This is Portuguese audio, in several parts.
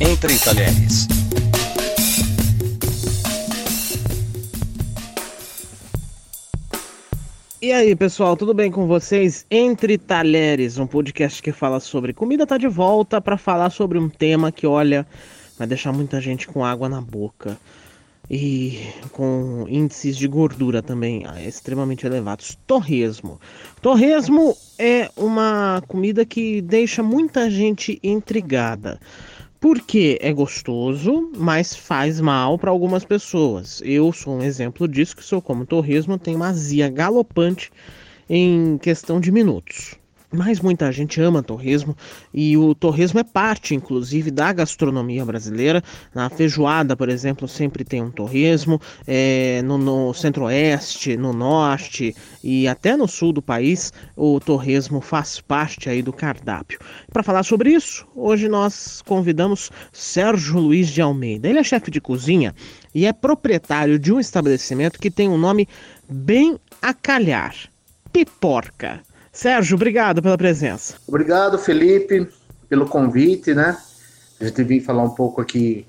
Entre Talheres. E aí, pessoal, tudo bem com vocês? Entre Talheres, um podcast que fala sobre comida, tá de volta para falar sobre um tema que, olha, vai deixar muita gente com água na boca e com índices de gordura também ah, extremamente elevados. Torresmo. Torresmo é uma comida que deixa muita gente intrigada. Porque é gostoso, mas faz mal para algumas pessoas. Eu sou um exemplo disso, que sou como torresmo, tenho uma azia galopante em questão de minutos. Mas muita gente ama torresmo e o torresmo é parte, inclusive, da gastronomia brasileira. Na feijoada, por exemplo, sempre tem um torresmo. É, no, no centro-oeste, no norte e até no sul do país, o torresmo faz parte aí do cardápio. Para falar sobre isso, hoje nós convidamos Sérgio Luiz de Almeida. Ele é chefe de cozinha e é proprietário de um estabelecimento que tem um nome bem a calhar: Piporca. Sérgio, obrigado pela presença. Obrigado, Felipe, pelo convite, né? A gente veio falar um pouco aqui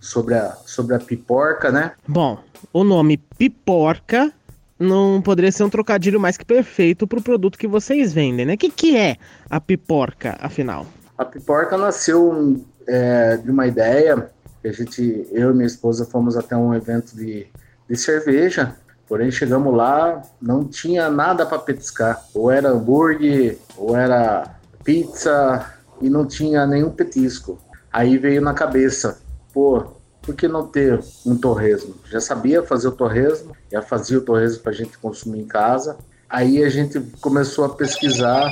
sobre a, sobre a piporca, né? Bom, o nome piporca não poderia ser um trocadilho mais que perfeito para o produto que vocês vendem, né? O que, que é a piporca, afinal? A piporca nasceu é, de uma ideia que a gente, eu e minha esposa fomos até um evento de, de cerveja Porém, chegamos lá, não tinha nada para petiscar. Ou era hambúrguer, ou era pizza, e não tinha nenhum petisco. Aí veio na cabeça, pô, por que não ter um torresmo? Já sabia fazer o torresmo, já fazia o torresmo para a gente consumir em casa. Aí a gente começou a pesquisar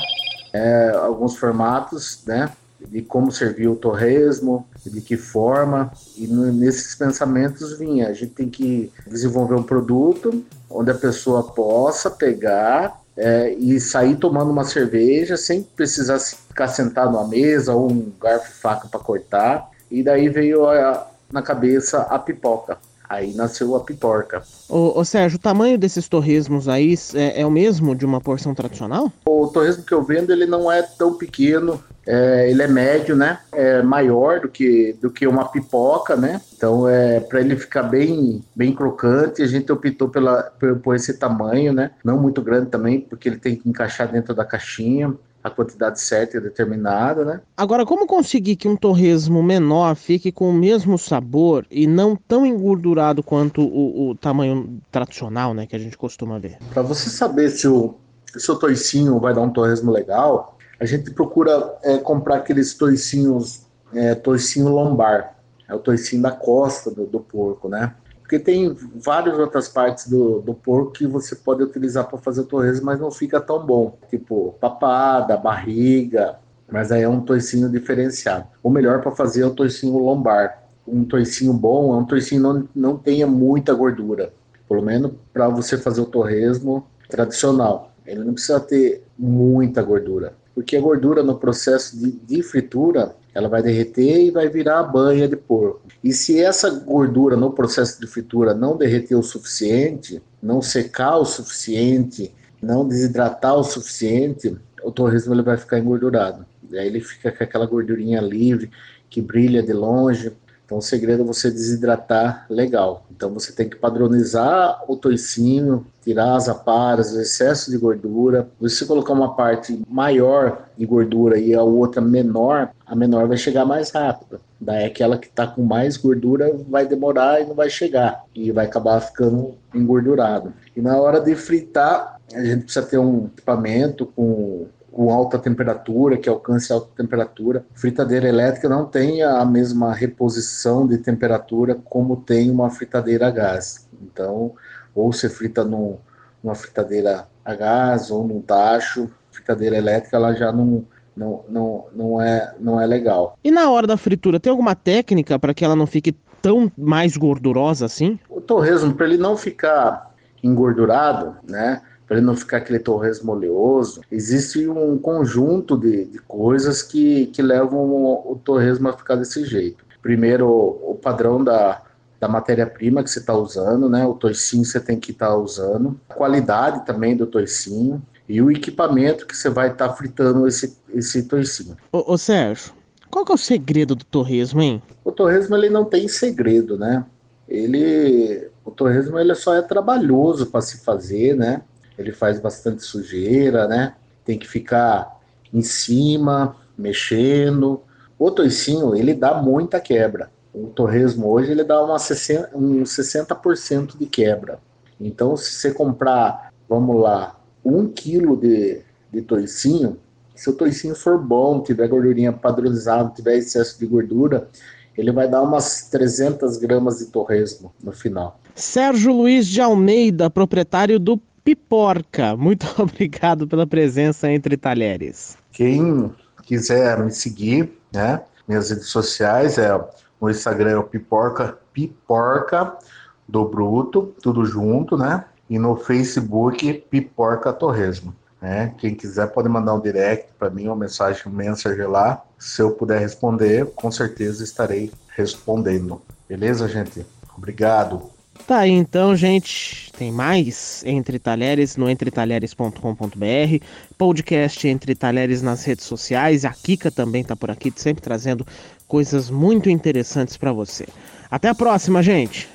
é, alguns formatos, né? De como servir o torresmo, de que forma, e nesses pensamentos vinha, a gente tem que desenvolver um produto onde a pessoa possa pegar é, e sair tomando uma cerveja sem precisar ficar sentado numa mesa ou um garfo e faca para cortar. E daí veio a, na cabeça a pipoca. Aí nasceu a piporca. Ô, ô, Sérgio, o tamanho desses torresmos aí é, é, o mesmo de uma porção tradicional? O torresmo que eu vendo, ele não é tão pequeno, é, ele é médio, né? É maior do que, do que uma pipoca, né? Então, é para ele ficar bem, bem crocante, a gente optou pela, por, por esse tamanho, né? Não muito grande também, porque ele tem que encaixar dentro da caixinha a quantidade certa e determinada, né? Agora, como conseguir que um torresmo menor fique com o mesmo sabor e não tão engordurado quanto o, o tamanho tradicional, né, que a gente costuma ver? Para você saber se o, se o toicinho vai dar um torresmo legal, a gente procura é, comprar aqueles toicinhos, é, toicinho lombar, é o toicinho da costa do, do porco, né? Porque tem várias outras partes do, do porco que você pode utilizar para fazer o torresmo, mas não fica tão bom. Tipo papada, barriga, mas aí é um toicinho diferenciado. O melhor para fazer é o toicinho lombar. Um toicinho bom é um toicinho não não tenha muita gordura. Pelo menos para você fazer o torresmo tradicional. Ele não precisa ter muita gordura. Porque a gordura no processo de, de fritura ela vai derreter e vai virar a banha de porco. E se essa gordura no processo de fritura não derreter o suficiente, não secar o suficiente, não desidratar o suficiente, o torresmo ele vai ficar engordurado. E aí ele fica com aquela gordurinha livre que brilha de longe. Então o segredo é você desidratar legal. Então você tem que padronizar o toicinho, tirar as aparas, o excesso de gordura. Você colocar uma parte maior de gordura e a outra menor, a menor vai chegar mais rápido. Daí aquela que está com mais gordura vai demorar e não vai chegar. E vai acabar ficando engordurado. E na hora de fritar, a gente precisa ter um equipamento com com alta temperatura, que alcance alta temperatura. Fritadeira elétrica não tem a mesma reposição de temperatura como tem uma fritadeira a gás. Então, ou você frita no, numa fritadeira a gás ou num tacho, fritadeira elétrica ela já não, não, não, não, é, não é legal. E na hora da fritura, tem alguma técnica para que ela não fique tão mais gordurosa assim? O torresmo, para ele não ficar engordurado, né? Para ele não ficar aquele torresmo oleoso. Existe um conjunto de, de coisas que, que levam o, o torresmo a ficar desse jeito. Primeiro, o padrão da, da matéria-prima que você está usando, né? O toicinho você tem que estar tá usando, a qualidade também do toicinho e o equipamento que você vai estar tá fritando esse, esse toicinho. Ô, ô Sérgio, Qual que é o segredo do torresmo, hein? O torresmo ele não tem segredo, né? Ele, o torresmo ele só é trabalhoso para se fazer, né? Ele faz bastante sujeira, né? Tem que ficar em cima, mexendo. O toicinho, ele dá muita quebra. O torresmo hoje ele dá uma 60, um 60% de quebra. Então, se você comprar, vamos lá, um quilo de, de toicinho, se o toicinho for bom, tiver gordurinha padronizada, tiver excesso de gordura, ele vai dar umas 300 gramas de torresmo no final. Sérgio Luiz de Almeida, proprietário do Piporca. Muito obrigado pela presença entre talheres. Quem quiser me seguir, né? Minhas redes sociais é o Instagram é o Piporca, Piporca do Bruto, tudo junto, né? E no Facebook Piporca Torresmo. Né? Quem quiser pode mandar um direct para mim, uma mensagem, um mensagem lá. Se eu puder responder, com certeza estarei respondendo. Beleza, gente? Obrigado. Tá aí então, gente. Tem mais Entre Talheres no entretalheres.com.br, podcast Entre Talheres nas redes sociais. A Kika também tá por aqui, sempre trazendo coisas muito interessantes para você. Até a próxima, gente.